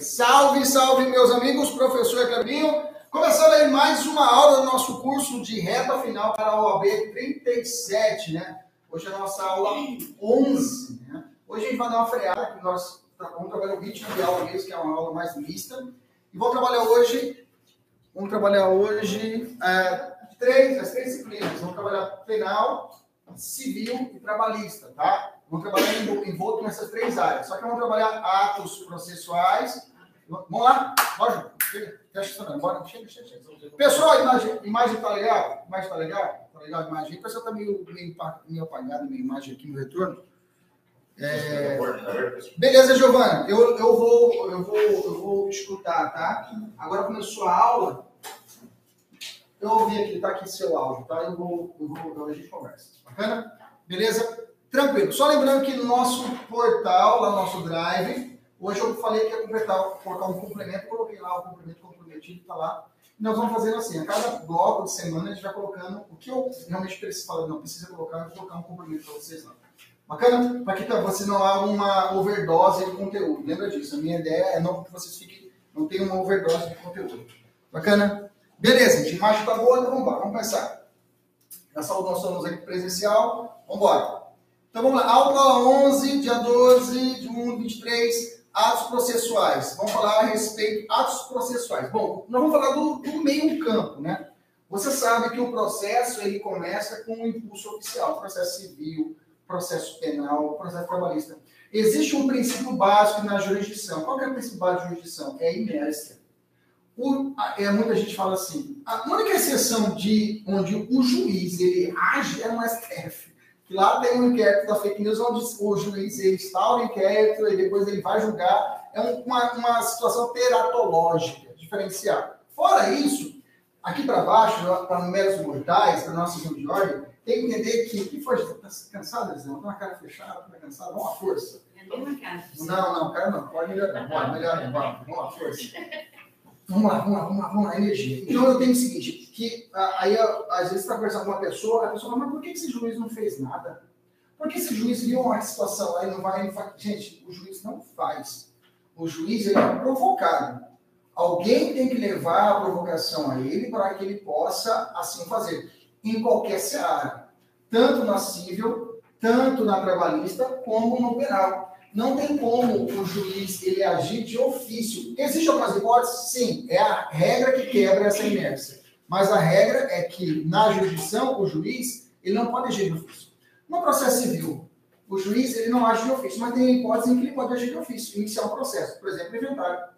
Salve, salve, meus amigos, professor Clebinho. Começando aí mais uma aula do nosso curso de reta final para a OAB 37, né? Hoje é a nossa aula 11, né? Hoje a gente vai dar uma freada, que nós vamos trabalhar o ritmo de aula mesmo, que é uma aula mais mista. E vamos trabalhar hoje, vamos trabalhar hoje é, três, as três disciplinas. Vamos trabalhar penal, civil e trabalhista, tá? Vamos trabalhar envolto nessas três áreas. Só que vamos trabalhar atos processuais. Vamos lá? Bora, Bora, chega, chega, chega. Pessoal, imagem, imagem tá legal? Imagem tá legal? Tá legal a imagem? O pessoal tá meio, meio, meio apagado, minha imagem aqui no retorno. É... Beleza, Giovana. Eu, eu, vou, eu, vou, eu vou escutar, tá? Agora começou a aula. Eu ouvi aqui, tá aqui seu áudio, tá? Eu vou, eu vou, a gente conversa. Bacana? Beleza? Tranquilo. Só lembrando que no nosso portal, lá no nosso drive, hoje eu falei que ia completar, colocar um complemento, coloquei lá o complemento comprometido, tá lá. E nós vamos fazer assim, a cada bloco de semana a gente vai colocando o que eu realmente preciso, não precisa colocar, eu vou colocar um complemento para vocês lá. Bacana? Para que você não haja uma overdose de conteúdo. Lembra disso. A minha ideia é não que vocês fiquem, não tenham uma overdose de conteúdo. Bacana? Beleza, gente. Imagem tá boa, então vamos embora. Vamos começar. Já saúde nós somos aqui presencial. Vamos embora. Então vamos lá, aula 11, dia 12 de 1 23, atos processuais. Vamos falar a respeito atos processuais. Bom, nós vamos falar do, do meio campo, né? Você sabe que o processo ele começa com um impulso oficial, processo civil, processo penal, processo trabalhista. Existe um princípio básico na jurisdição. Qual é o princípio básico da jurisdição? É a inércia. O, é, muita gente fala assim, a única exceção de onde o juiz ele age é no STF que lá tem um inquérito da fake news onde o juiz ele instaura o inquérito e depois ele vai julgar. É uma, uma situação teratológica, diferenciada. Fora isso, aqui para baixo, para meros mortais, para nossa sistema de ordem, tem que entender que. que foi? Está cansado, Zé? Está com a cara fechada? Está cansado? Vamos à força. É uma cara. Não, não, cara não. Pode melhorar. Bora, melhor, vamos, vamos à força. Vamos lá, vamos lá, vamos lá, vamos lá, energia. Então eu tenho o seguinte, que aí às vezes está conversando com uma pessoa, a pessoa fala, mas por que esse juiz não fez nada? Por que esse juiz viu uma situação e não vai... Gente, o juiz não faz. O juiz ele é provocado. Alguém tem que levar a provocação a ele para que ele possa assim fazer. Em qualquer seara. Tanto na civil, tanto na trabalhista, como no penal. Não tem como o juiz ele agir de ofício. Existem algumas hipóteses? Sim, é a regra que quebra essa inércia. Mas a regra é que na jurisdição, o juiz ele não pode agir de ofício. No processo civil, o juiz ele não age de ofício, mas tem hipótese em que ele pode agir de ofício, iniciar um processo, por exemplo, inventário.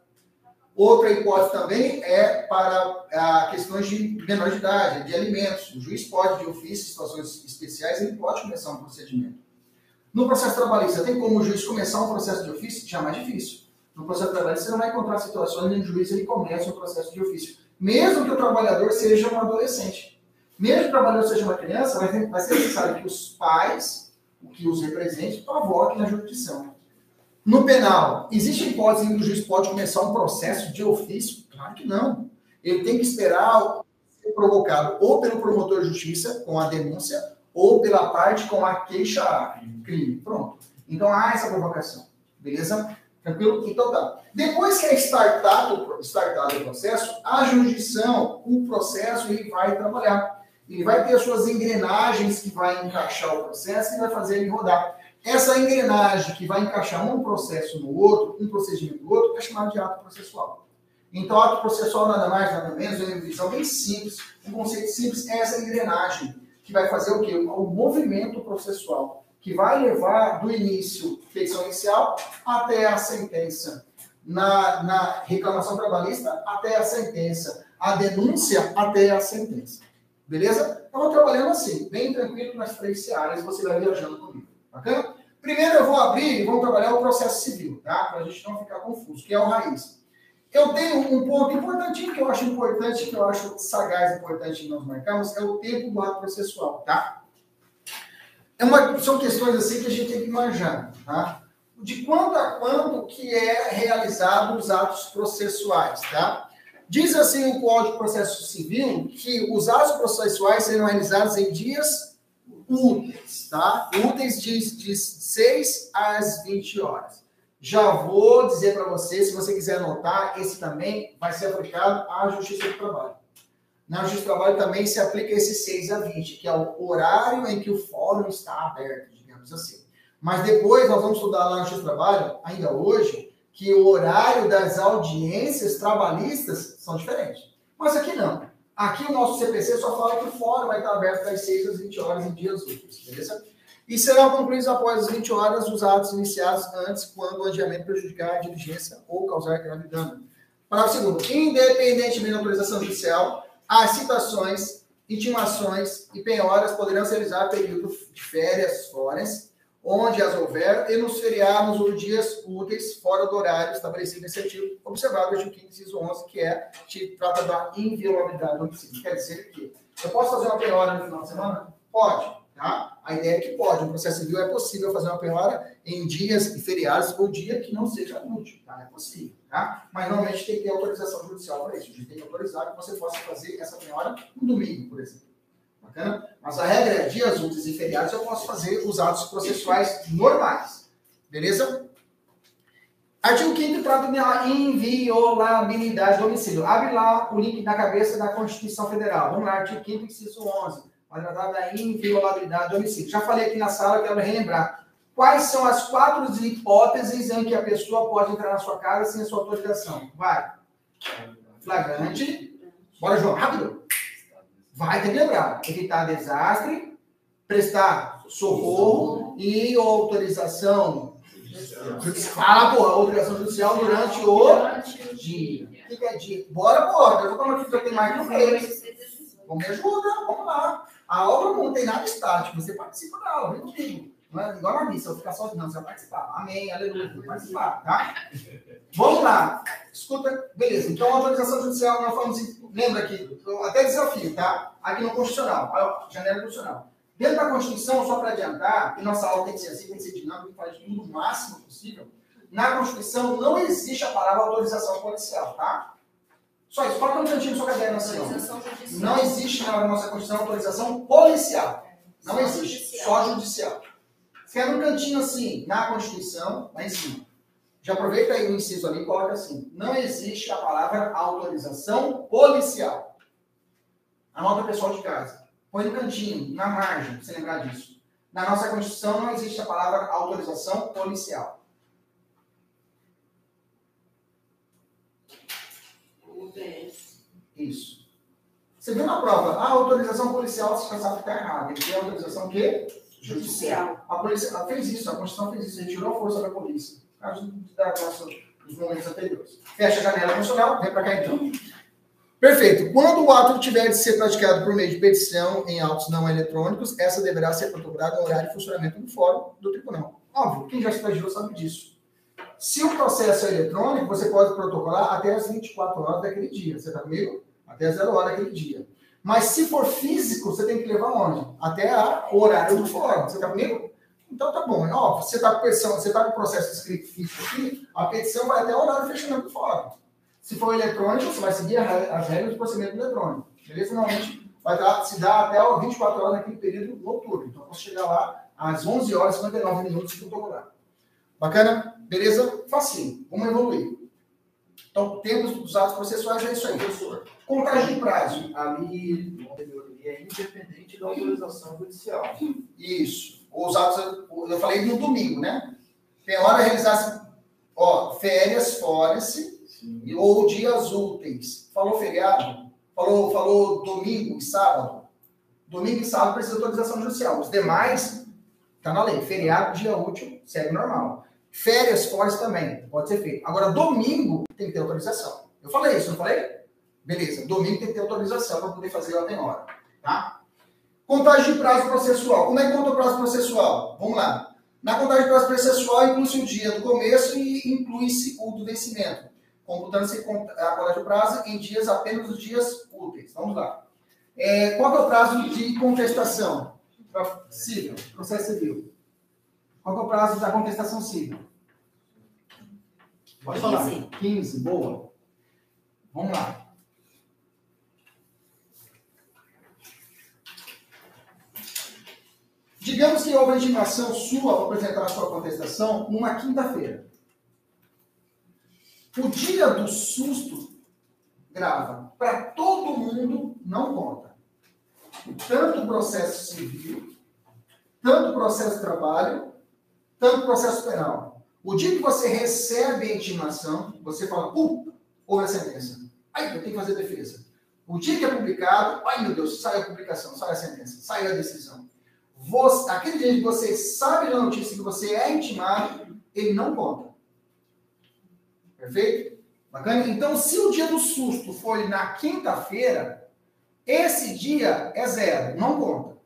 Outra hipótese também é para a questões de menor de idade, de alimentos. O juiz pode, de ofício, em situações especiais, ele pode começar um procedimento. No processo trabalhista, tem como o juiz começar um processo de ofício? Já é mais difícil. No processo trabalhista, você não vai encontrar situações onde o juiz ele começa um processo de ofício. Mesmo que o trabalhador seja um adolescente. Mesmo que o trabalhador seja uma criança, vai, ser necessário que os pais, que os representem, provoquem na jurisdição. No penal, existe hipótese em que o juiz pode começar um processo de ofício? Claro que não. Ele tem que esperar ser provocado ou pelo promotor de justiça, com a denúncia, ou pela parte com a queixa crime. Pronto. Então há essa provocação. Beleza? Tranquilo? Então tá. Depois que é startado, startado o processo, a jurisdição, o processo, ele vai trabalhar. Ele vai ter as suas engrenagens que vai encaixar o processo e vai fazer ele rodar. Essa engrenagem que vai encaixar um processo no outro, um procedimento no outro, é chamado de ato processual. Então, ato processual nada mais, nada menos, é uma visão bem simples, um conceito simples, é essa engrenagem que vai fazer o quê? O movimento processual, que vai levar do início, feição inicial, até a sentença. Na, na reclamação trabalhista, até a sentença. A denúncia, até a sentença. Beleza? Estamos trabalhando assim, bem tranquilo nas três searas, você vai viajando comigo. Bacana? Primeiro eu vou abrir e vamos trabalhar o processo civil, tá? Para a gente não ficar confuso, que é o raiz. Eu tenho um ponto importantinho que eu acho importante, que eu acho sagaz importante nós marcamos, é o tempo do ato processual, tá? É uma, são questões assim que a gente tem que manjar, tá? De quanto a quanto que é realizado os atos processuais, tá? Diz assim o Código de Processo Civil que os atos processuais serão realizados em dias úteis, tá? Úteis de, de 6 às 20 horas. Já vou dizer para você, se você quiser anotar, esse também vai ser aplicado à Justiça do Trabalho. Na Justiça do Trabalho também se aplica esse 6 a 20, que é o horário em que o fórum está aberto, digamos assim. Mas depois nós vamos estudar lá na Justiça do Trabalho, ainda hoje, que o horário das audiências trabalhistas são diferentes. Mas aqui não. Aqui o nosso CPC só fala que o fórum vai estar aberto das 6 às 20 horas em dias úteis, beleza? E serão concluídos após as 20 horas os atos iniciados antes, quando o adiamento prejudicar a diligência ou causar grave dano. Parágrafo segundo. Independentemente da autorização judicial, as citações, intimações e penhoras poderão ser realizadas período de férias, fóruns, onde as houver, e nos feriados ou dias úteis fora do horário estabelecido nesse artigo, observado o artigo 15, inciso 11, que é, que trata da inviolabilidade do homicídio. Quer dizer que eu posso fazer uma penhora no final de semana? Pode. Tá? A ideia é que pode. No processo civil é possível fazer uma penhora em dias e feriados ou dia que não seja útil. Tá? É possível. Tá? Mas normalmente tem que ter autorização judicial para isso. A gente tem que autorizar que você possa fazer essa penhora no domingo, por exemplo. Bacana? Mas a regra é dias úteis e feriados eu posso fazer os atos processuais normais. Beleza? Artigo 5 trata da inviolabilidade do homicídio. Abre lá o link na cabeça da Constituição Federal. Vamos lá, artigo 5 inciso 11 tratar da inviolabilidade do homicídio. Já falei aqui na sala, quero relembrar. Quais são as quatro hipóteses em que a pessoa pode entrar na sua casa sem a sua autorização? Vai. Flagrante. Bora, João, rápido. Vai ter que lembrar. Evitar desastre, prestar socorro e autorização. Fala, porra, autorização judicial durante o dia. Que é dia? Bora, porra. Eu vou tomar aqui, já tem mais que não fez. Vamos me ajuda, vamos lá. A obra não tem nada estático, você participa da aula, vem comigo. Não é igual na missa, eu ficar sozinho, não, você vai participar. Amém, aleluia, vou participar, tá? Vamos lá. Escuta, beleza. Então, autorização judicial, nós falamos, lembra aqui, até desafio, tá? Aqui no Constitucional, janela constitucional. Dentro da Constituição, só para adiantar, e nossa aula tem que ser assim, tem que ser dinâmica, faz tudo o máximo possível. Na Constituição não existe a palavra autorização policial, tá? Só isso. Coloca um cantinho na sua cadeira assim, Não existe na nossa Constituição autorização policial. Não existe. Só judicial. Fica no cantinho assim, na Constituição, lá em cima. Já aproveita aí o inciso ali e coloca assim. Não existe a palavra autorização policial. Anota o pessoal de casa. Põe no cantinho, na margem, pra você lembrar disso. Na nossa Constituição não existe a palavra autorização policial. Isso. Você viu na prova, a autorização policial, você sabe que está errado. Ele tem autorização o quê? Judicial. A polícia fez isso, a Constituição fez isso, retirou a força da polícia. Causa da nossa, dos momentos anteriores. Fecha a janela funcional, vem para cá então. Perfeito. Quando o ato tiver de ser praticado por meio de petição em autos não eletrônicos, essa deverá ser protocolada no horário de funcionamento do fórum do tribunal. Óbvio, quem já estagiou sabe disso. Se o processo é eletrônico, você pode protocolar até as 24 horas daquele dia. Você está comigo? Até zero hora aquele dia. Mas se for físico, você tem que levar onde? Até a, horário do fórum. Você está comigo? Então tá bom. Ó, você está com petição, você está com o processo escrito físico aqui, a petição vai até o horário fechamento do fórum. Se for eletrônico, você vai seguir as regras do procedimento eletrônico. Beleza? Normalmente vai dar, se dá até 24 horas naquele período noturno. Então, eu posso chegar lá às 11 horas e 59 minutos e protocolar. Bacana? Beleza? Facinho. Vamos evoluir. Então, temos dos atos processuais é isso aí, professor. Contagem de prazo. Ali, é independente da autorização judicial. Isso. Os atos, eu falei no domingo, né? Tem hora realizar ó, férias, fora-se, ou dias úteis. Falou feriado? Falou, falou domingo e sábado? Domingo e sábado precisa de autorização judicial. Os demais, tá na lei. Feriado, dia útil, segue normal. Férias, fora também, pode ser feito. Agora, domingo tem que ter autorização. Eu falei isso, não falei? Beleza, domingo tem que ter autorização para poder fazer a penhora. Tá? Contagem de prazo processual. Como é que conta o prazo processual? Vamos lá. Na contagem de prazo processual, inclui-se o dia do começo e inclui-se o do vencimento. Computando-se a contagem de prazo em dias apenas os dias úteis. Vamos lá. É, qual é o prazo de contestação? Civil, processo civil. Qual é o prazo da contestação civil? Pode 15. falar. 15, boa. Vamos lá. Digamos que houve a intimação sua para apresentar a sua contestação numa quinta-feira. O dia do susto grava. Para todo mundo, não conta. Tanto o processo civil, tanto o processo de trabalho, tanto o processo penal. O dia que você recebe a intimação, você fala, puta, houve a sentença. Aí eu tenho que fazer defesa. O dia que é publicado, ai meu Deus, sai a publicação, sai a sentença, sai a decisão. Você, aquele dia que você sabe da notícia que você é intimado, ele não conta. Perfeito? Bacana? Então, se o dia do susto foi na quinta-feira, esse dia é zero, não conta.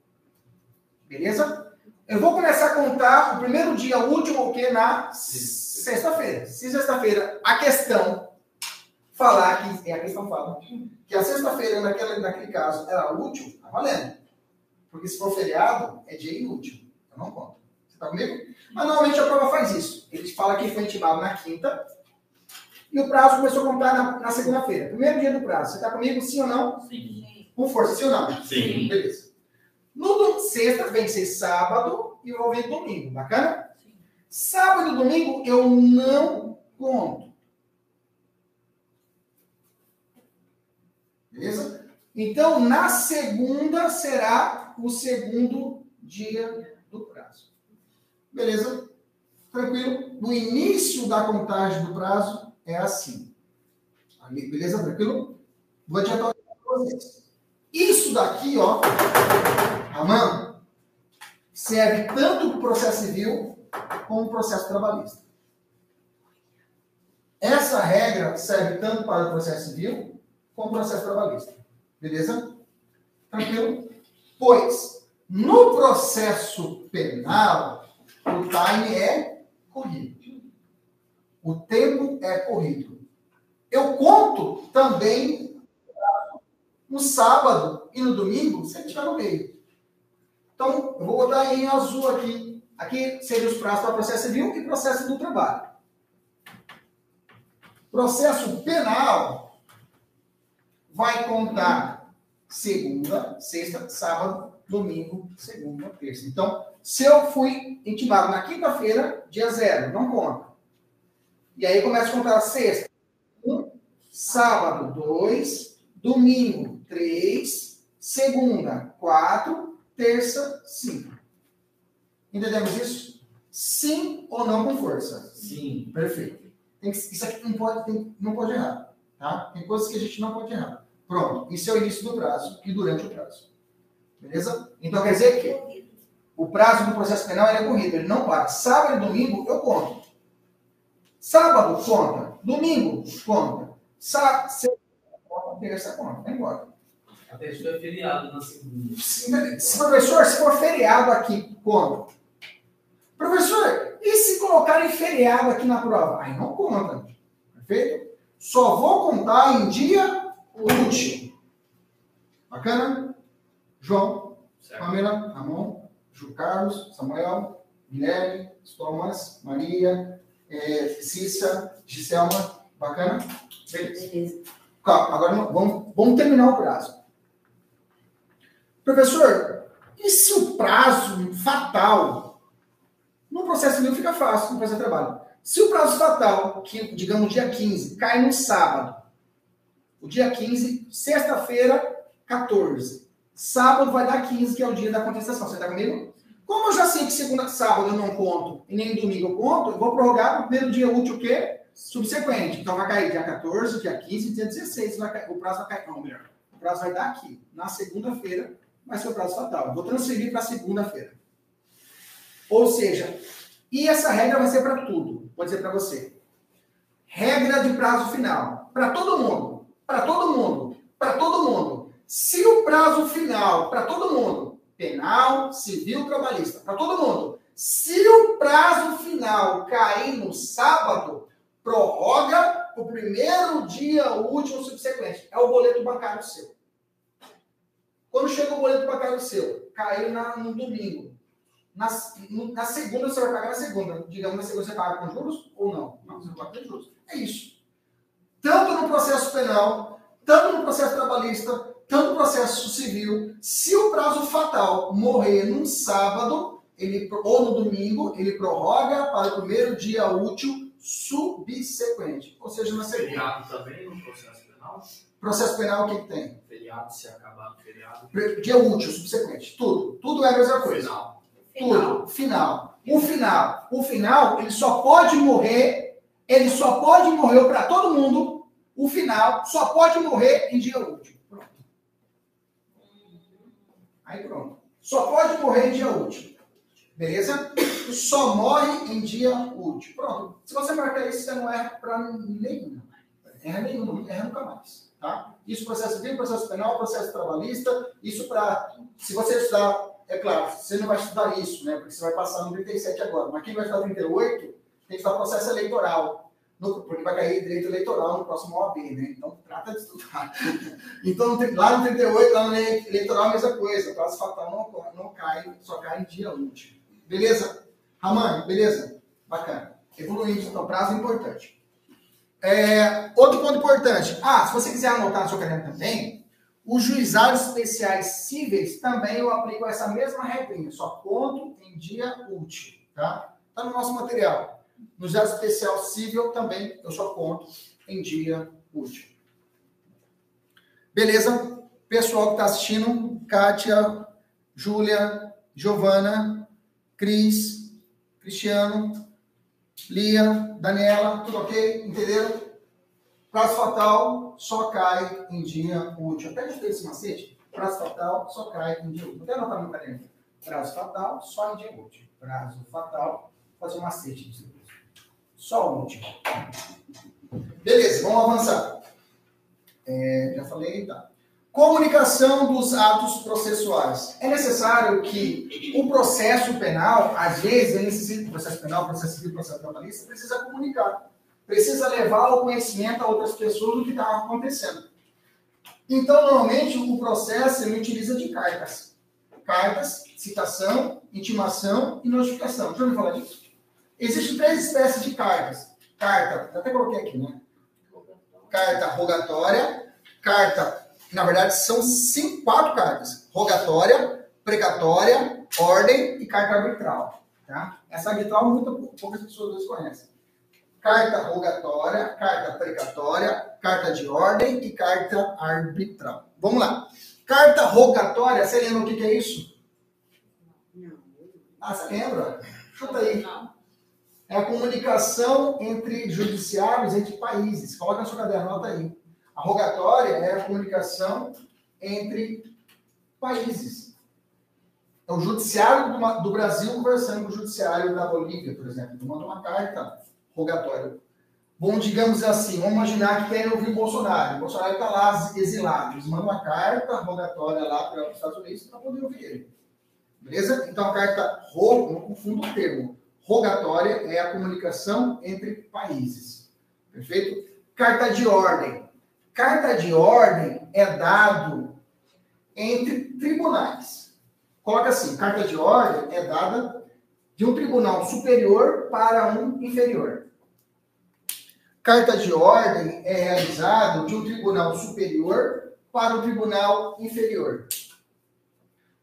Beleza? Eu vou começar a contar o primeiro dia último, o que? Na sexta-feira. Se sexta-feira a questão falar que, é a questão fala, que a sexta-feira, naquele, naquele caso, era útil, tá valendo. Porque se for feriado, é dia inútil. Eu não conto. Você tá comigo? Mas normalmente a prova faz isso. Ele fala que foi intimado na quinta, e o prazo começou a contar na, na segunda-feira. Primeiro dia do prazo. Você está comigo, sim ou não? Sim. Com força, sim ou não? Sim. Beleza. No sexta vem ser sábado e eu vou vir domingo. Bacana? Sim. Sábado e domingo eu não conto. Beleza? Então, na segunda será o segundo dia do prazo. Beleza? Tranquilo? No início da contagem do prazo é assim. Beleza? Tranquilo? Vou adiantar para vocês. Isso daqui, ó, a mão, serve tanto para o processo civil como para o processo trabalhista. Essa regra serve tanto para o processo civil como o processo trabalhista. Beleza? Tranquilo? Pois, no processo penal, o time é corrido. O tempo é corrido. Eu conto também no sábado e no domingo, se ele estiver no meio. Então, eu vou botar em azul aqui. Aqui seriam os prazos para processo civil e processo do trabalho. Processo penal vai contar segunda, sexta, sábado, domingo, segunda, terça. Então, se eu fui intimado na quinta-feira, dia zero, não conta. E aí começa a contar sexta, um, sábado, dois, domingo, três, segunda, quatro, terça, cinco. Entendemos isso? Sim ou não com força? Sim. Perfeito. Que- isso aqui não pode, tem- não pode errar. Tá? Tem coisas que a gente não pode errar. Pronto. Isso é o início do prazo e durante o prazo. Beleza? Então quer dizer que o prazo do processo penal ele é corrido, ele não para. Sábado e domingo eu conto. Sábado conta, domingo conta, Sá, sexta conta, terça conta, vai embora. Até foi feriado na segunda. Se, se, professor, se for feriado aqui, conta. Professor, e se colocarem feriado aqui na prova? Aí não conta. Perfeito? Só vou contar em dia útil. Bacana? João, Certo. Pamela, Ramon, Ju Carlos, Samuel, Guilherme, Thomas, Maria, é, Cícia, Giselma. Bacana? Beleza. Beleza. Calma, agora vamos, vamos terminar o prazo. Professor, e se o prazo fatal no processo civil fica fácil no processo de trabalho. Se o prazo fatal, que digamos dia 15, cai no sábado, o dia 15, sexta-feira, 14. Sábado vai dar 15, que é o dia da contestação. Você está comigo? Como eu já sei que segunda, sábado eu não conto e nem domingo eu conto, eu vou prorrogar para o primeiro dia útil o quê? Subsequente. Então vai cair dia 14, dia 15, dia 16. Vai o prazo vai cair. Não, melhor. O prazo vai dar aqui. Na segunda-feira ser o prazo fatal. Eu vou transferir para segunda-feira. Ou seja, e essa regra vai ser para tudo. Vou dizer para você. Regra de prazo final. Para todo mundo. Para todo mundo. Para todo mundo. Se o prazo final, para todo mundo, penal, civil, trabalhista, para todo mundo, se o prazo final cair no sábado, prorroga o primeiro dia último subsequente. É o boleto bancário seu. Quando chega o boleto bancário seu, caiu na, no domingo. Na, na segunda você vai pagar na segunda. Digamos, na segunda você paga com juros ou não? Não, você não paga com juros. É isso. Tanto no processo penal, tanto no processo trabalhista, tanto no processo civil, se o prazo fatal morrer num sábado ele, ou no domingo, ele prorroga para o primeiro dia útil subsequente. Ou seja, na segunda. Feriado também no processo penal? Processo penal, o que, que tem? Feriado, se acabar no feriado. Dia útil, subsequente. Tudo. Tudo é a mesma coisa. Final. Tudo. Final. O final. O final, ele só pode morrer, ele só pode morrer para todo mundo. O final só pode morrer em dia útil. Pronto. Aí pronto. Só pode morrer em dia útil. Beleza? Só morre em dia útil. Pronto. Se você marcar isso, você não erra para nenhum. Erra nenhum, erra nunca mais. Tá? Isso processo civil, processo penal, processo trabalhista, isso para. Se você estudar, é claro, você não vai estudar isso, né? Porque você vai passar no 37 agora. Mas quem vai estudar 38 tem que estudar processo eleitoral. No, porque vai cair direito eleitoral no próximo OAB, né? Então trata de estudar. então lá no 38, lá no eleitoral, a mesma coisa. Prazo fatal não, não cai, só cai em dia útil. Beleza? Raman, beleza? Bacana. Evoluindo, então, prazo importante. É, outro ponto importante. Ah, se você quiser anotar na sua caderno também, os juizados especiais cíveis também eu aplico essa mesma regrinha, só ponto em dia útil, tá? Tá no nosso material. No juizado especial civil também eu só conto em dia útil. Beleza? Pessoal que está assistindo, Kátia, Júlia, Giovana, Cris, Cristiano, Lia, Daniela, tudo ok? Entenderam? Prazo fatal só cai em dia útil. Até gostei desse macete. Prazo fatal só cai em dia útil. Até anotar no caderno. Prazo fatal só em dia útil. Prazo fatal, fazer um macete. Só útil. Beleza, vamos avançar. É, já falei, tá. Comunicação dos atos processuais. É necessário que o processo penal, às vezes, ele necessita, processo penal, processo civil, processo trabalhista, precisa comunicar. Precisa levar o conhecimento a outras pessoas do que está acontecendo. Então, normalmente, o processo ele utiliza de cartas. Cartas, citação, intimação e notificação. Eu me falar disso. Existem três espécies de cartas. Carta, até coloquei aqui, né? Carta rogatória, carta na verdade, são cinco, quatro cartas: rogatória, precatória, ordem e carta arbitral. Tá? Essa arbitral, muito, poucas pessoas conhecem. Carta rogatória, carta precatória, carta de ordem e carta arbitral. Vamos lá. Carta rogatória, você lembra o que, que é isso? Ah, você lembra? Chuta aí. É a comunicação entre judiciários, entre países. Coloca na sua caderno, anota aí. A rogatória é a comunicação entre países. É o judiciário do, do Brasil conversando com o judiciário da Bolívia, por exemplo. Tu manda uma carta rogatória. Bom, digamos assim, vamos imaginar que querem ouvir o Bolsonaro. O Bolsonaro está lá exilado. Eles mandam uma carta rogatória lá para os Estados Unidos para poder ouvir ele. Beleza? Então, a carta ro, não confunda o termo. Rogatória é a comunicação entre países. Perfeito? Carta de ordem. Carta de ordem é dado entre tribunais. Coloca assim: carta de ordem é dada de um tribunal superior para um inferior. Carta de ordem é realizado de um tribunal superior para um tribunal inferior.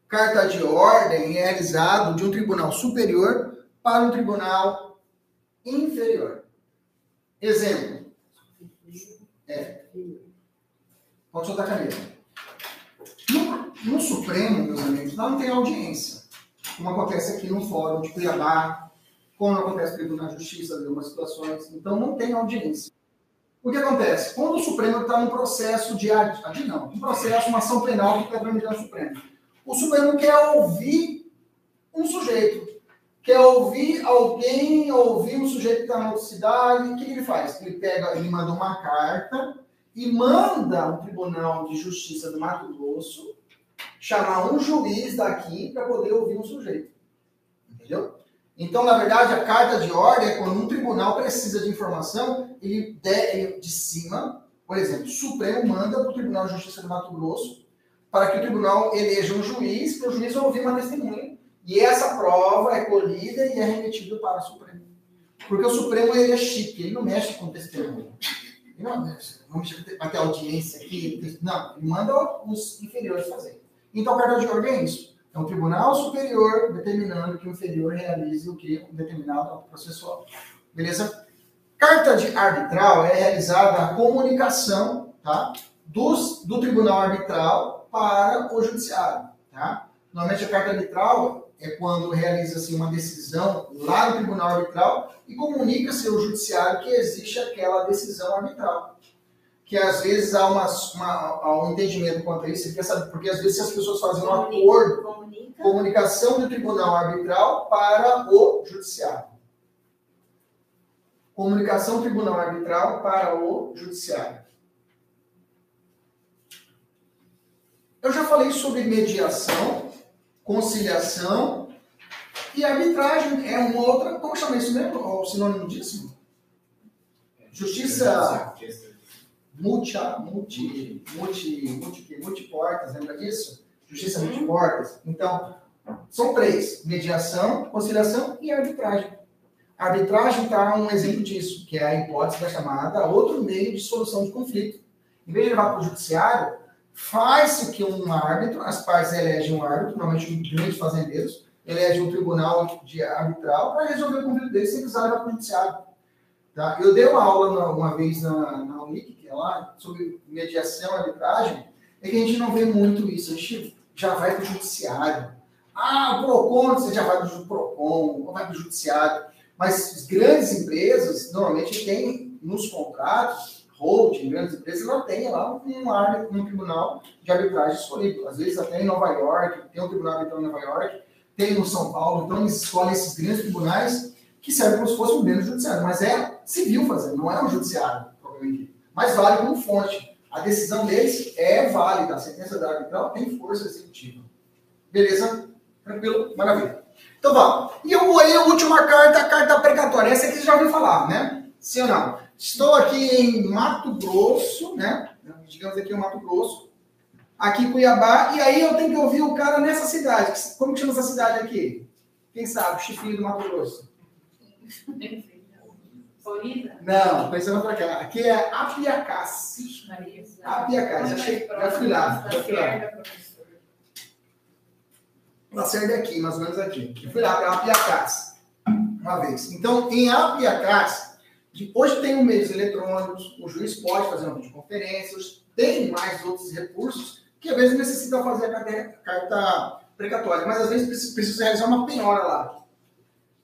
Carta de ordem é realizado de um tribunal superior para um tribunal inferior. Exemplo. É, Pode soltar a caneta. No, no, Supremo, meus amigos, não tem audiência. Como acontece aqui no Fórum de Cuiabá, como acontece aqui na Justiça, em algumas situações. Então, não tem audiência. O que acontece? Quando o Supremo está num processo de adi, não, um processo, uma ação penal que está tramitando no Supremo, o Supremo quer ouvir um sujeito, quer ouvir alguém, ouvir um sujeito que está na outra cidade, o que ele faz? Ele pega, ele manda uma carta e manda o Tribunal de Justiça do Mato Grosso chamar um juiz daqui para poder ouvir um sujeito. Entendeu? Então, na verdade, a carta de ordem é quando um tribunal precisa de informação, ele, de, de cima, por exemplo, o Supremo manda para o Tribunal de Justiça do Mato Grosso para que o tribunal eleja um juiz, para o juiz ouvir uma testemunha. E essa prova é colhida e é remetida para o Supremo. Porque o Supremo ele é chique, ele não mexe com testemunha. Não, vamos ter audiência aqui. Não, ele manda os inferiores fazer. Então, carta de ordem é isso. É um tribunal superior determinando que o inferior realize o que? Um determinado processual. Beleza? Carta de arbitral é realizada a comunicação tá, dos, do tribunal arbitral para o judiciário. Tá? Normalmente a carta arbitral é quando realiza-se uma decisão lá no tribunal arbitral e comunica-se ao judiciário que existe aquela decisão arbitral. Que às vezes há, uma, uma, há um entendimento quanto a isso, porque às vezes as pessoas fazem um acordo, Comunica. comunicação do tribunal arbitral para o judiciário. Comunicação do tribunal arbitral para o judiciário. Eu já falei sobre mediação, conciliação e arbitragem é uma outra. Como chama isso mesmo? O sinônimo disso? Justiça multi, multi, multi, multi, multiportas, lembra disso? Justiça multiportas. Então, são três: mediação, conciliação e arbitragem. A arbitragem está um exemplo disso, que é a hipótese da chamada outro meio de solução de conflito. Em vez de levar para o judiciário, faz-se que um árbitro, as partes elegem um árbitro, normalmente grandes fazendeiros, elegem um tribunal de arbitral para resolver o conflito deles sem precisar levar para o judiciário. Tá? Eu dei uma aula na- uma vez na, na Unic, que é lá, sobre mediação, arbitragem, é que a gente não vê muito isso. A gente já vai para o judiciário. Ah, o PROCON, você já vai para o PROCON, vai para o judiciário. Mas as grandes empresas, normalmente, têm nos contratos, holding, grandes empresas, ela tem lá um árbitro, um tribunal de arbitragem escolhido. Às vezes até em Nova York, tem um tribunal arbitral em Nova York, tem no São Paulo, então eles escolhem esses grandes tribunais que servem como se fosse um menos judiciário, mas é civil fazendo, não é um judiciário, dito. Mas vale como fonte. A decisão deles é válida, a sentença da arbitral tem força executiva. Beleza? Tranquilo? Maravilha. Então vamos. E eu aí a última carta, a carta precatória. Essa aqui você já ouviu falar, né? Sim ou não? Estou aqui em Mato Grosso, né? Digamos aqui em Mato Grosso. Aqui em Cuiabá. E aí eu tenho que ouvir o cara nessa cidade. Como que chama essa cidade aqui? Quem sabe? Chifrinho do Mato Grosso. Florida? Não, pensando pra cá. Aqui é Apiacás. Maria. Apiacás. Já, cheguei, já fui lá. Já fui lá. Lacerda é aqui, mais ou menos aqui. Eu fui lá para Apiacás uma vez. Então, em Apiacás, hoje tem um meios eletrônicos, o juiz pode fazer uma videoconferência, tem mais outros recursos que às vezes necessita fazer a carta, carta precatória, mas às vezes precisa realizar uma penhora lá.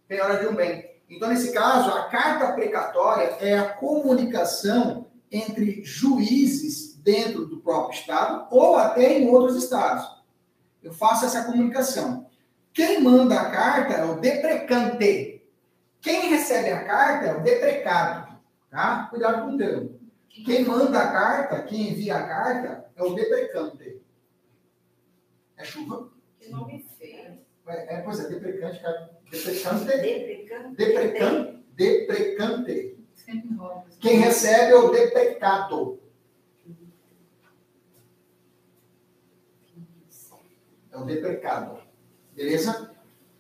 Penhora de um bem. Então, nesse caso, a carta precatória é a comunicação entre juízes dentro do próprio estado ou até em outros estados. Eu faço essa comunicação. Quem manda a carta é o deprecante. Quem recebe a carta é o deprecado. Tá? Cuidado com o termo. Quem manda a carta, quem envia a carta, é o deprecante. É chuva? Que nome feio. É, é, pois é, deprecante, cara. Deprecante. Deprecante. Deprecante. Deprecante. Quem recebe é o deprecado. É o deprecado. Beleza?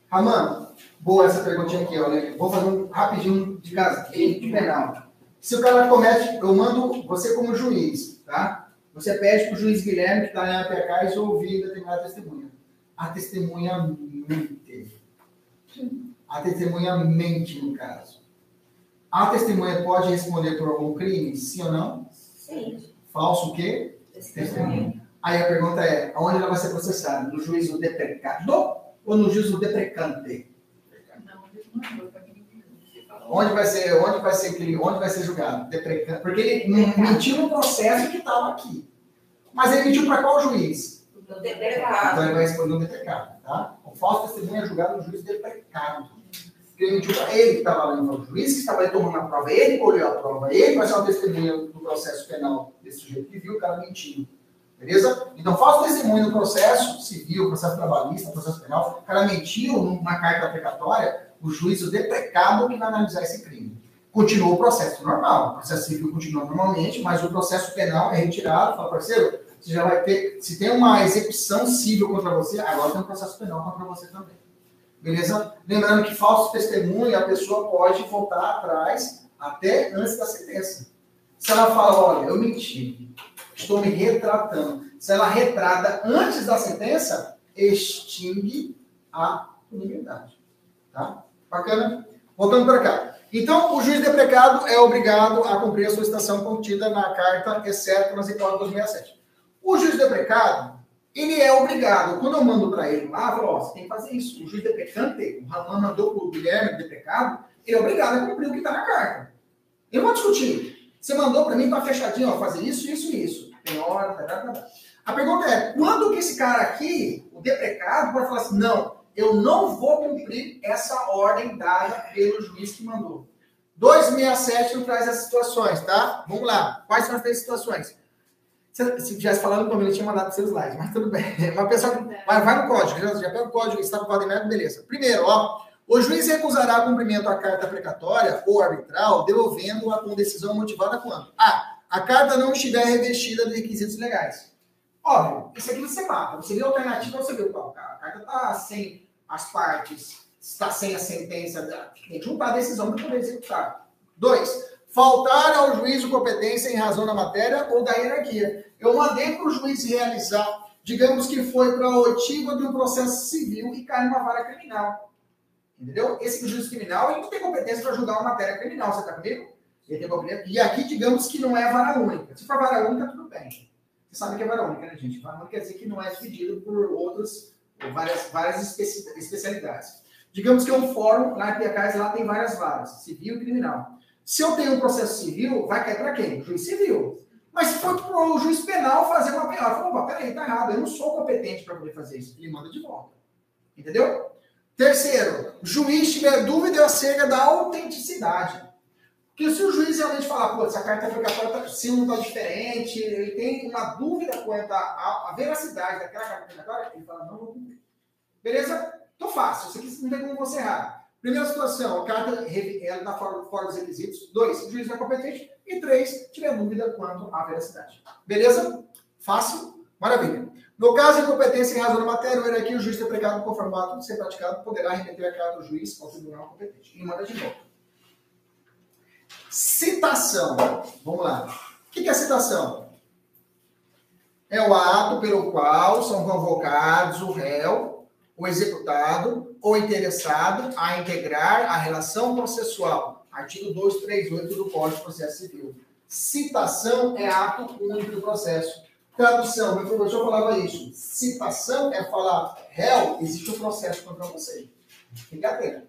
Raman, boa essa perguntinha aqui, olha. Vou fazer um rapidinho de casa, de penal. Se o cara comete, eu mando você como juiz, tá? Você pede para o juiz Guilherme, que está em APK, ouvir determinada testemunha. A testemunha mente. A testemunha mente, no caso. A testemunha pode responder por algum crime? Sim ou não? Sim. Falso o quê? Testemunha. Aí a pergunta é, aonde ela vai ser processada? No juízo deprecado ou no juízo deprecante? Onde vai ser, onde vai ser, onde vai ser julgado? Deprecante. Porque ele men- mentiu no processo que estava aqui. Mas ele mentiu para qual juiz? Então Deprecado. ele vai responder no deprecado, tá? O falso testemunho é julgado no juízo deprecado. Porque ele mentiu para ele que estava lá no juiz, que estava tomando a prova, ele colheu a prova, ele vai ser uma testemunha do processo penal desse sujeito que viu o cara mentindo. Beleza? Então, falso testemunho no processo civil, processo trabalhista, processo penal, o cara mentiu numa carta precatória, o juiz, o deprecado, que vai analisar esse crime. Continua o processo normal, o processo civil continua normalmente, mas o processo penal é retirado, fala, parceiro, você já vai ter, se tem uma execução civil contra você, agora tem um processo penal contra você também. Beleza? Lembrando que falso testemunho, a pessoa pode voltar atrás até antes da sentença. Se ela fala, olha, eu menti, estou me retratando. Se ela retrata antes da sentença, extingue a punibilidade. Tá? Bacana? Voltando para cá. Então, o juiz deprecado é obrigado a cumprir a solicitação contida na carta, exceto nas hipóteses 267. O juiz deprecado, ele é obrigado, quando eu mando para ele lá, eu falo, ó, você tem que fazer isso. O juiz deprecante, o Raman mandou para o Guilherme deprecado, ele é obrigado a cumprir o que está na carta. Eu não vou discutir. Você mandou para mim, tá fechadinho, ó, fazer isso, isso e isso. Tem hora, tá, tá, tá, tá. A pergunta é, quando que esse cara aqui, o deprecado, pode falar assim, não, eu não vou cumprir essa ordem dada pelo juiz que mandou. 267 não traz as situações, tá? Vamos lá. Quais são as três situações? Se, se tivesse falando comigo, eu tinha mandado seus slides, mas tudo bem. Uma pessoa. Vai, vai no código, já, já pega o código, está no código, beleza. Primeiro, ó. O juiz recusará cumprimento à carta precatória ou arbitral, devolvendo-a com decisão motivada quando? A. A carta não estiver revestida de requisitos legais. Óbvio, isso aqui você mata. Você vê a alternativa, você vê qual. A carta está sem as partes, está sem a sentença, tem que juntar a decisão para poder executar. Dois, faltar ao juízo competência em razão da matéria ou da hierarquia. Eu mandei para o juiz realizar, digamos que foi para a oitiva de um processo civil e cai numa vara criminal. Entendeu? Esse juiz criminal ele não tem competência para julgar uma matéria criminal, você está comigo? E aqui, digamos que não é vara única. Se for vara única, tudo bem. Você sabe que é vara única, né, gente? Vara única quer dizer que não é dividido por outros várias, várias especi especialidades. Digamos que é um fórum, lá em Piacás, lá tem várias varas, civil e criminal. Se eu tenho um processo civil, vai cair para quem? O juiz civil. Mas se for para o juiz penal fazer uma penal, fala, opa, peraí, tá errado, eu não sou competente para poder fazer isso. Ele manda de volta. Entendeu? Terceiro, o juiz tiver dúvida acerca da autenticidade. Porque se o juiz realmente falar, pô, essa carta precatória, se não está diferente, ele tem uma dúvida quanto à, veracidade daquela carta precatória, ele fala, não vou cumprir. Beleza? Então fácil, isso aqui não tem como você errar. Primeira situação, a carta está fora, fora dos requisitos. Dois, o juiz não é competente. E três, tiver dúvida quanto à veracidade. Beleza? Fácil? Maravilha. No caso de incompetência em razão da matéria, o aqui o juiz ter pregado conforme o ato de ser praticado, poderá remeter a carta do juiz ao tribunal competente. E manda de volta. Citação. Vamos lá. O que é citação? É o ato pelo qual são convocados o réu, o executado ou interessado a integrar a relação processual. Artigo 238 do Código de Processo Civil. Citação é ato único do processo. Tradução, meu professor falava isso. Citação é falar, réu, existe um processo contra você. Fique atento.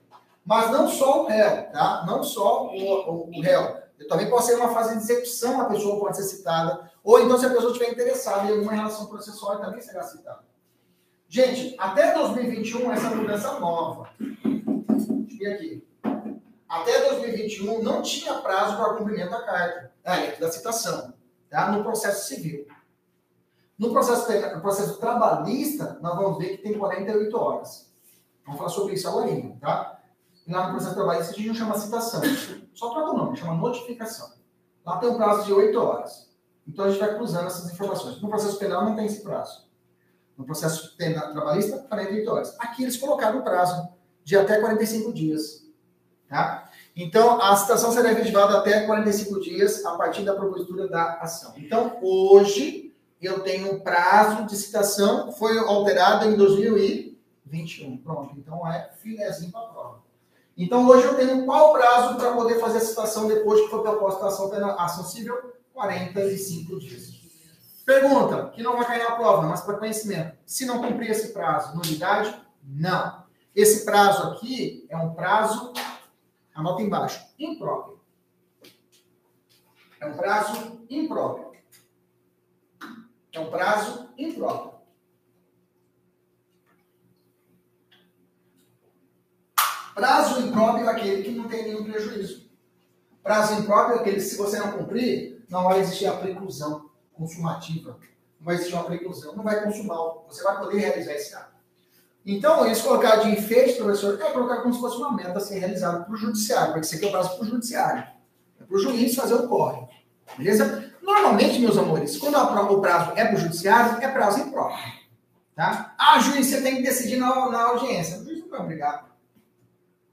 Mas não só o réu, tá? Não só o, o, o réu. Eu também posso ser uma fase de execução, a pessoa pode ser citada. Ou então, se a pessoa estiver interessada em alguma relação processual, também será citada. Gente, até 2021, essa mudança nova. Deixa eu ver aqui. Até 2021, não tinha prazo para cumprimento da carta, é, da citação, tá? no processo civil. No processo, no processo trabalhista, nós vamos ver que tem 48 horas. Vamos falar sobre isso agora, tá? Lá no processo trabalhista a gente não chama citação. Só troca o nome, chama notificação. Lá tem um prazo de 8 horas. Então a gente vai cruzando essas informações. No processo penal não tem esse prazo. No processo penal, trabalhista, 48 horas. Aqui eles colocaram o prazo de até 45 dias. Tá? Então, a citação será efetivada até 45 dias a partir da propositura da ação. Então, hoje, eu tenho um prazo de citação, foi alterado em 2021. Pronto, então é filézinho para a prova. Então, hoje eu tenho qual prazo para poder fazer a citação depois que for proposta a ação, ação civil? 45 dias. Pergunta, que não vai cair na prova, mas para conhecimento. Se não cumprir esse prazo, nulidade? Não. Esse prazo aqui é um prazo, anota embaixo, impróprio. É um prazo impróprio. É um prazo impróprio. Prazo impróprio é aquele que não tem nenhum prejuízo. Prazo impróprio é aquele que, se você não cumprir, não vai existir a preclusão consumativa. Não vai existir uma preclusão. Não vai consumar. Você vai poder realizar esse ato. Então, isso colocar de enfeite, professor, é colocar como se fosse uma meta a ser realizada para o judiciário, porque isso aqui é o prazo para o judiciário. É para o juiz fazer o corre. Beleza? Normalmente, meus amores, quando o prazo é para o judiciário, é prazo impróprio. Tá? Ah, juiz, você tem que decidir na, na audiência. O juiz não vai obrigar.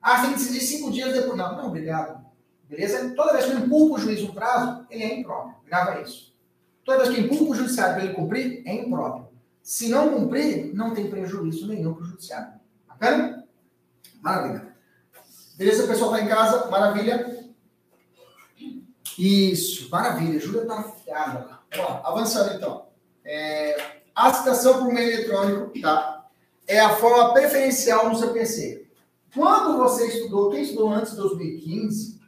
Ah, que decidir cinco dias depois. Não, não, obrigado. Beleza? Toda vez que eu empurro o juiz um prazo, ele é impróprio. Grava isso. Toda vez que eu empurro o judiciário para ele cumprir, é impróprio. Se não cumprir, não tem prejuízo nenhum para o judiciário. Bacana? Maravilha. Beleza, pessoal tá em casa? Maravilha? Isso, maravilha. Júlia tá afiada lá. Avançando então. É, a citação por meio eletrônico, tá? É a forma preferencial no CPC. Quando você estudou, quem estudou antes de 2015,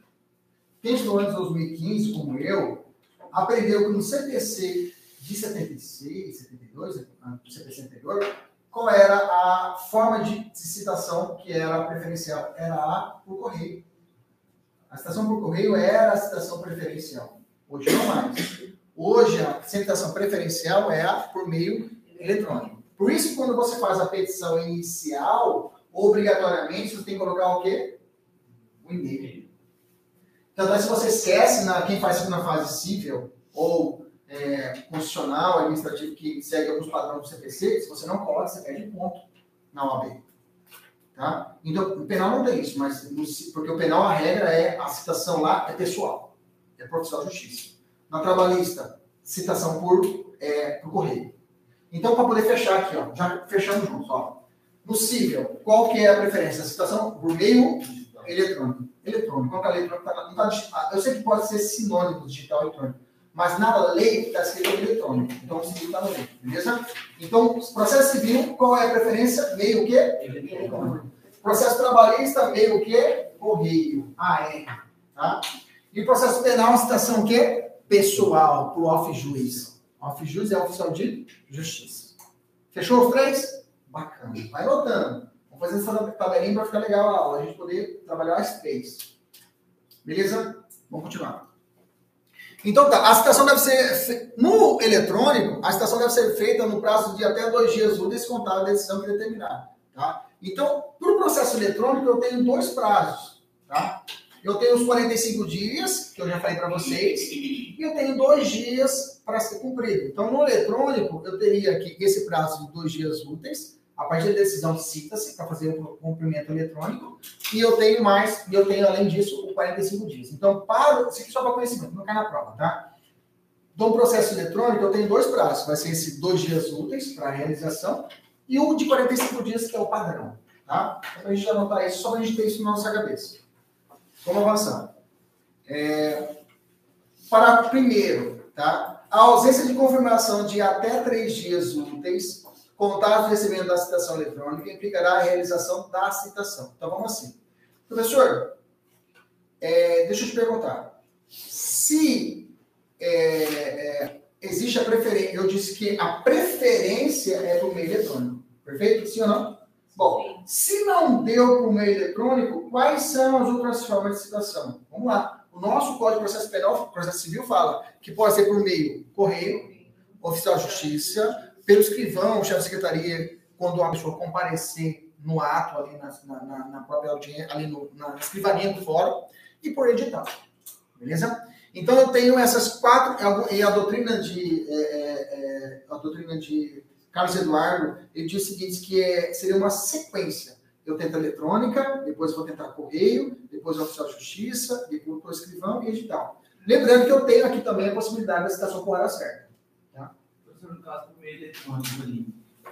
quem estudou antes de 2015, como eu, aprendeu que no CPC de 76, 72, no CPC anterior, qual era a forma de citação que era preferencial? Era a por correio. A citação por correio era a citação preferencial. Hoje não mais. Hoje a citação preferencial é a por meio eletrônico. Por isso, quando você faz a petição inicial, obrigatoriamente você tem que colocar o quê? O e-mail. Então, se você esquece, na, quem faz isso na fase civil ou é, constitucional, administrativo, que segue alguns padrões do CPC, se você não coloca, você perde ponto na OAB. Tá? Então, o penal não tem isso, mas porque o penal, a regra é a citação lá é pessoal, é profissional de justiça. Na trabalhista, citação por, é, por correio. Então, para poder fechar aqui, ó, já fechamos juntos, ó. Civil, qual que é a preferência? A citação por meio eletrônico. Eletrônico. Qual que é a eletrônico? Tá, tá, ah, eu sei que pode ser sinônimo digital eletrônico, mas na lei está escrito eletrônico. Então, o civil está na lei, beleza? Então, processo civil, qual é a preferência? Meio o quê? Eletrônico. Processo trabalhista, meio o quê? Correio. AR. Tá? E processo penal, citação o quê? pessoal para o off-juiz. Off-juiz é oficial de justiça. Fechou os três? Bacana. Vai anotando. Vamos fazer essa tabelinha para ficar legal a aula, a gente poder trabalhar as três. Beleza? Vamos continuar. Então tá, a citação deve ser. No eletrônico, a citação deve ser feita no prazo de até dois dias úteis contada a decisão que determinar. Tá? Então, para o processo eletrônico, eu tenho dois prazos. Tá? Eu tenho os 45 dias, que eu já falei para vocês, e eu tenho dois dias para ser cumprido. Então, no eletrônico, eu teria aqui esse prazo de dois dias úteis, a partir da decisão cita-se para fazer o cumprimento eletrônico, e eu tenho mais, e eu tenho, além disso, o 45 dias. Então, para, isso aqui só para conhecimento, não cai na prova, tá? Do processo eletrônico, eu tenho dois prazos, vai ser esse dois dias úteis para realização, e o de 45 dias, que é o padrão, tá? Então, a gente anotar isso, só para a gente ter isso na nossa cabeça. Vamos avançar. É, para primeiro, tá? A ausência de confirmação de até três dias úteis, contato do recebimento da citação eletrônica, implicará a realização da citação. Então vamos assim. Professor, é, deixa eu te perguntar. Se é, é, existe a preferência, eu disse que a preferência é por meio eletrônico, perfeito? Sim ou não? Bom, se não deu por meio eletrônico, quais são as outras formas de citação? Vamos lá. O nosso Código de Processo Penal, Processo Civil, fala que pode ser por meio correio, oficial de justiça, pelo escrivão, chefe de secretaria, quando a pessoa comparecer no ato, ali na, na, na própria audiência, ali no, na escrivaninha do fórum, e por edital. Beleza? Então eu tenho essas quatro, e a doutrina de, é, é, é, a doutrina de Carlos Eduardo, ele diz o seguinte, que é, seria uma sequência. Eu tento eletrônica, depois vou tentar correio, depois oficial de justiça, depois o escrivão e edital. Lembrando que eu tenho aqui também a possibilidade da citação com hora certa. Professor, no caso do meio eletrônico ali,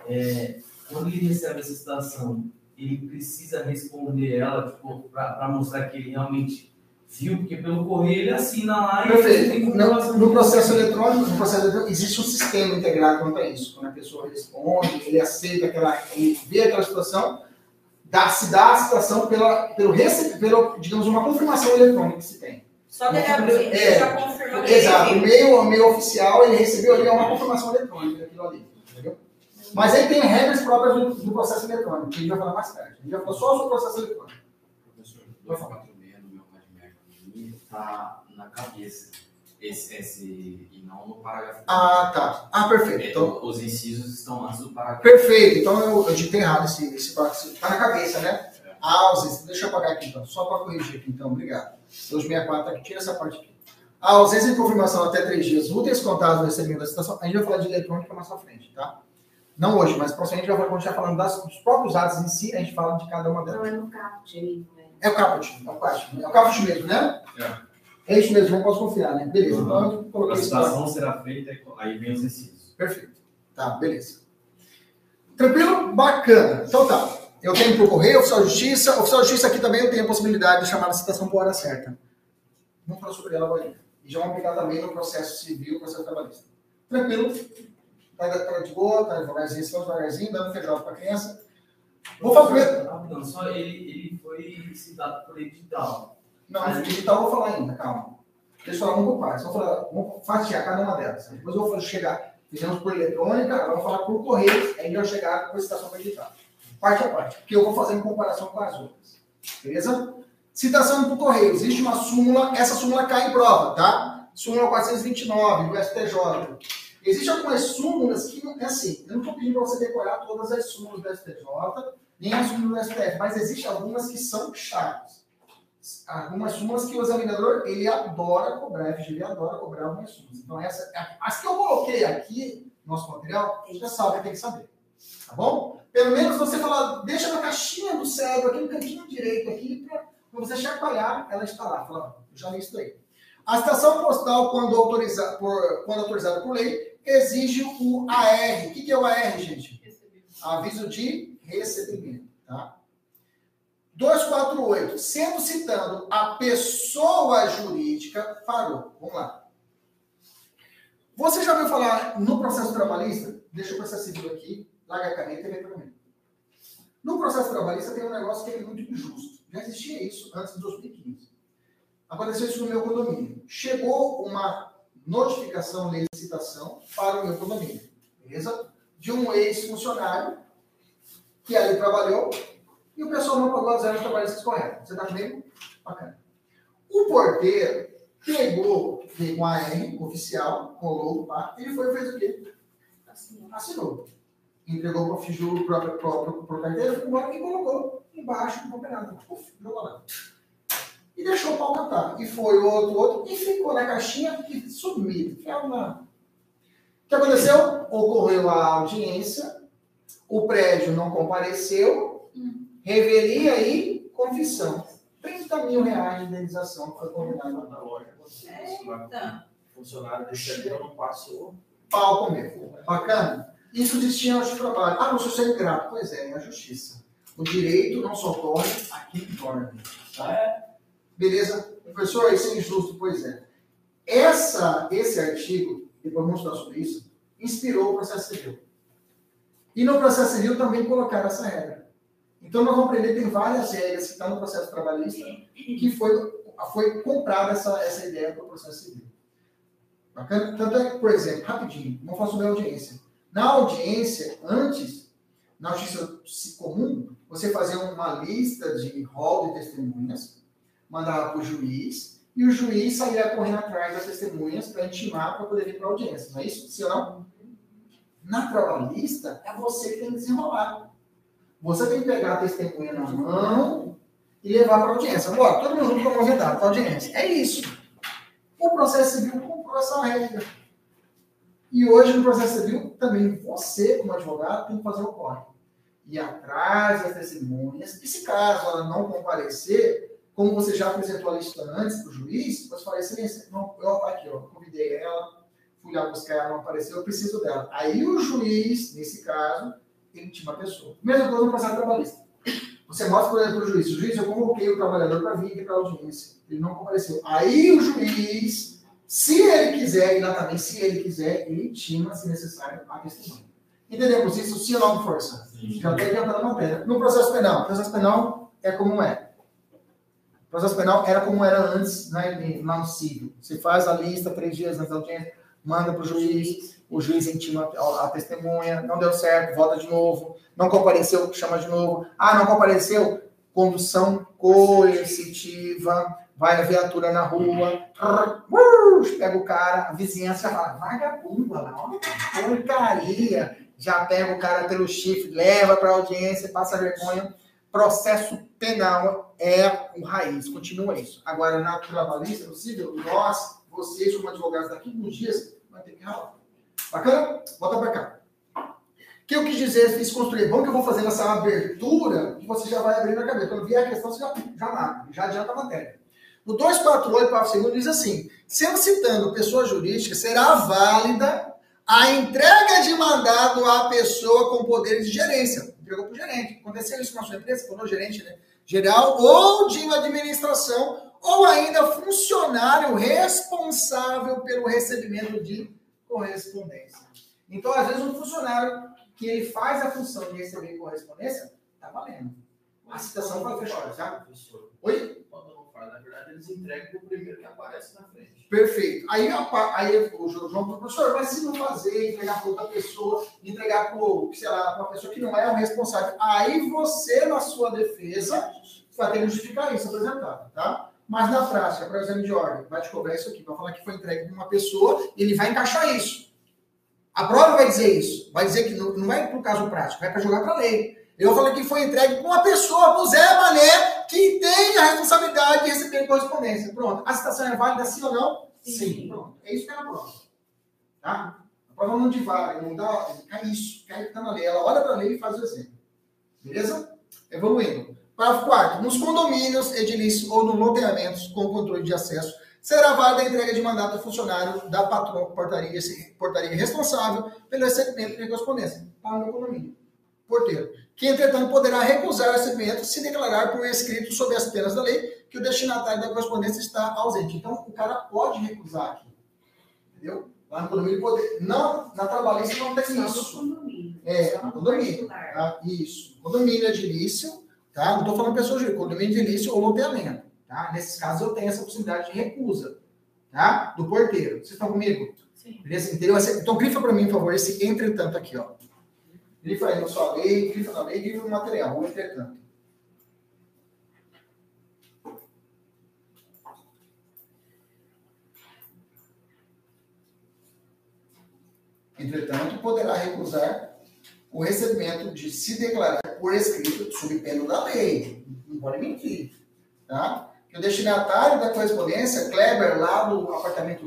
é, quando ele recebe essa citação, ele precisa responder ela tipo, para mostrar que ele realmente viu, porque pelo correio ele assina lá e Perfeito. No, no processo eletrônico, no processo eletrônico, existe um sistema integrado quanto a isso. Quando a pessoa responde, ele aceita aquela, ele vê aquela situação, dá, se dá a citação pela, pelo, pelo, digamos, uma confirmação eletrônica que se tem. Só que ele é, já confirmou que Exato. O meio, o meio oficial, ele recebeu ali uma confirmação eletrônica daquilo ali. Entendeu? Mas ele tem regras próprias do, do, processo eletrônico, que a gente vai falar mais tarde. A gente vai falar só sobre o processo eletrônico. Professor, 246 no meu código está na cabeça. Esse, esse, e não no parágrafo. Ah, tá. Ah, perfeito. Então, os incisos estão antes do parágrafo. Perfeito. Então eu, eu digitei errado esse, esse parágrafo. Está na cabeça, né? É. Ah, ausência. Deixa eu apagar aqui então. Só para corrigir aqui então. Obrigado. 264 aqui. Tira essa parte aqui. A ausência de confirmação até três dias úteis contados no recebimento da citação. A gente vai falar de eletrônica mais pra frente, tá? Não hoje, mas próximo a gente vai continuar falando das, dos próprios atos em si, a gente fala de cada uma delas. Não é no caput, é o caput, é o caput. É o caput mesmo, né? É. É isso mesmo, não posso confiar, né? Beleza. Uhum. Então, eu coloquei a citação será feita, aí vem os incisos. Perfeito. Tá, beleza. Tranquilo? Bacana. Então tá. Eu tenho por correio, oficial de justiça. Oficial de justiça aqui também eu tenho a possibilidade de chamar a citação por hora certa. Vamos falar sobre ela agora. E já vamos aplicar também no processo civil, processo trabalhista. Tranquilo? Tá, tá de boa, tá devagarzinho, estamos devagarzinho, dando feijão para a criança. Vou falar primeiro. Rapidão, só ele, ele foi citado por edital. Não, no digital eu vou falar ainda, calma. Deixa eu falar um por partes. Vou falar, vamos fatiar cada uma delas. Depois eu vou chegar, fizemos por eletrônica, agora vamos falar por correio, aí eu chegar com a citação para digital. Parte a parte, porque eu vou fazer em comparação com as outras. Beleza? Citação por correio. Existe uma súmula, essa súmula cai em prova, tá? Súmula 429 do STJ. Existem algumas súmulas que não é assim. Eu não estou pedindo para você decorar todas as súmulas do STJ, nem as súmulas do STF, mas existem algumas que são chaves algumas súmulas que o examinador ele adora cobrar, FGV adora cobrar algumas súmulas. Então, essa, as que eu coloquei aqui, nosso material, a gente já sabe, tem que saber. Tá bom? Pelo menos você falar, deixa na caixinha do cérebro, aqui no cantinho direito, aqui, para você chacoalhar, ela está lá. Fala, já li isso aí. A estação postal, quando, autoriza, por, quando autorizada por lei, exige o AR. O que, que é o AR, gente? Aviso de recebimento. Tá? 248, sendo citando a pessoa jurídica, parou. Vamos lá. Você já ouviu falar no processo trabalhista? Deixa o processo civil aqui, larga a caneta e vem para mim. No processo trabalhista tem um negócio que é muito injusto. Já existia isso antes de 2015. Aconteceu isso no meu condomínio. Chegou uma notificação de licitação para o meu condomínio. Beleza? De um ex-funcionário que ali trabalhou e o pessoal não pagou as horas trabalhistas corretas. Você está comigo? Bacana. O porteiro pegou, veio com a R oficial, colou, pá, ele foi e fez o quê? Assinou. Assinou. Entregou para o Fiju, para o carteiro, foi embora e colocou embaixo do operador. Puf, jogou lá. E deixou o pau cantar. E foi outro, outro, e ficou na caixinha e sumiu. O que aconteceu? Ocorreu a audiência, o prédio não compareceu, hum. revelia e confissão. 30 mil reais de indenização foi combinado na loja. Eita. Funcionário desse não passou. Pau comer. Bacana? Isso destina de trabalho. Ah, não sou ingrato. Pois é, é a justiça. O direito não socorre a quem torna. Tá? Beleza? Professor, isso é injusto. Pois é. Essa, esse artigo, depois vamos falar sobre isso, inspirou o processo civil. E no processo civil também colocaram essa regra. Então nós vamos aprender, tem várias regras que estão no processo trabalhista, que foi, foi comprada essa, essa ideia para o processo civil. Bacana? Tanto é que, por exemplo, rapidinho, vamos falar sobre a audiência. Na audiência, antes, na justiça comum, você fazia uma lista de rol de testemunhas, mandava para o juiz, e o juiz saía correndo atrás das testemunhas para intimar para poder vir para a audiência. Não é isso? Ou não? Na trabalhista, é você que tem que desenrolar. Você tem que pegar a testemunha na mão e levar para a audiência. Bora, todo mundo para convidado para a audiência. É isso. O processo civil comprou essa regra. E hoje, no processo civil, também você, como advogado, tem que fazer o corre. Ir atrás das testemunhas. E se caso ela não comparecer, como você já apresentou a lista antes para o juiz, você fala, excelência, não, eu, aqui, ó, convidei ela, fui lá buscar, ela não apareceu, eu preciso dela. Aí o juiz, nesse caso, intima a pessoa. Mesma coisa no processo trabalhista. Você mostra, por exemplo, para o juiz, o juiz, eu convoquei o trabalhador para vir aqui para a audiência. Ele não compareceu. Aí o juiz, se ele quiser, e lá também, se ele quiser, ele intima, se necessário, a testemunha. Entendemos isso? Sim ou não, força? Sim. Já está adiantando a matéria. No processo penal, o processo penal é como é. O processo penal era como era antes né, lá no civil. Você faz a lista três dias antes da audiência, manda para o juiz, o juiz intima a, a testemunha, não deu certo, volta de novo, não compareceu, chama de novo. Ah, não compareceu? Condução coercitiva, vai a viatura na rua, pega o cara, a vizinhança fala, vagabunda lá, porcaria, já pega o cara pelo chifre, leva para a audiência, passa vergonha. Processo penal é o raiz, continua isso. Agora, na trabalhista, possível, nós, vocês, como advogados, daqui uns dias, vai ter que ralar. Bacana? Volta para cá. Que eu quis dizer, fiz construir. Bom que eu vou fazer essa abertura, que você já vai abrir na cabeça. Quando vier a questão, você já, já já adianta a matéria. No 248, parágrafo 2 diz assim: sendo citando pessoa jurídica, será válida a entrega de mandado à pessoa com poderes de gerência. entregou para o gerente. Aconteceu isso na sua empresa, o gerente né, geral ou de uma administração, ou ainda funcionário responsável pelo recebimento de correspondência. Então, às vezes, um funcionário que ele faz a função de receber correspondência, está valendo. A citação vai fechar, tá? Oi? Quando não faz, na verdade, eles entregam para o primeiro que aparece na frente. Perfeito. Aí, a, aí o João falou, professor, mas se não fazer, entregar para outra pessoa, entregar para, sei lá, uma pessoa que não é o responsável, aí você, na sua defesa, vai ter que justificar isso apresentado, tá? Mas na prática, para o exame de ordem, vai te cobrar isso aqui, vai falar que foi entregue para uma pessoa ele vai encaixar isso. A prova vai dizer isso. Vai dizer que não, não vai para o caso prático, vai para jogar para a lei. Eu falei que foi entregue para uma pessoa, para o Zé Mané, que tem a responsabilidade de receber correspondência. Pronto. A citação é válida sim ou não? Sim. sim. Pronto. É isso que é a prova. Tá? A prova não divaga, não dá. É isso. Cai que está na lei. Ela olha para a lei e faz o exemplo. Beleza? Evoluindo. Parágrafo 4. Nos condomínios, edilícios ou no loteamentos com controle de acesso, será válida a entrega de mandato ao funcionário da patroa portaria, portaria responsável pelo recebimento de correspondência para o condomínio. Porteiro. Que, entretanto, poderá recusar o recebimento se declarar por escrito sob as penas da lei que o destinatário da correspondência está ausente. Então, o cara pode recusar aqui. Entendeu? Lá no condomínio poder. Não, na trabalhista não tem Só isso. no condomínio. É, no condomínio. Tá? Isso. Condomínio edilício, tá? Não estou falando pessoa jurídica, condomínio edilício ou loteamento. Tá? Nesses casos eu tenho essa possibilidade de recusa, tá? Do porteiro. Vocês estão comigo? Sim. Beleza? Entendeu? Então grifa para mim, por favor, esse entretanto aqui, ó. Grifa aí na sua lei, grifa na lei, grifa no material, o entretanto. Entretanto, poderá recusar o recebimento de se declarar por escrito sob pena da lei. Não pode mentir. Tá? Que o destinatário da correspondência, Kleber, lá do apartamento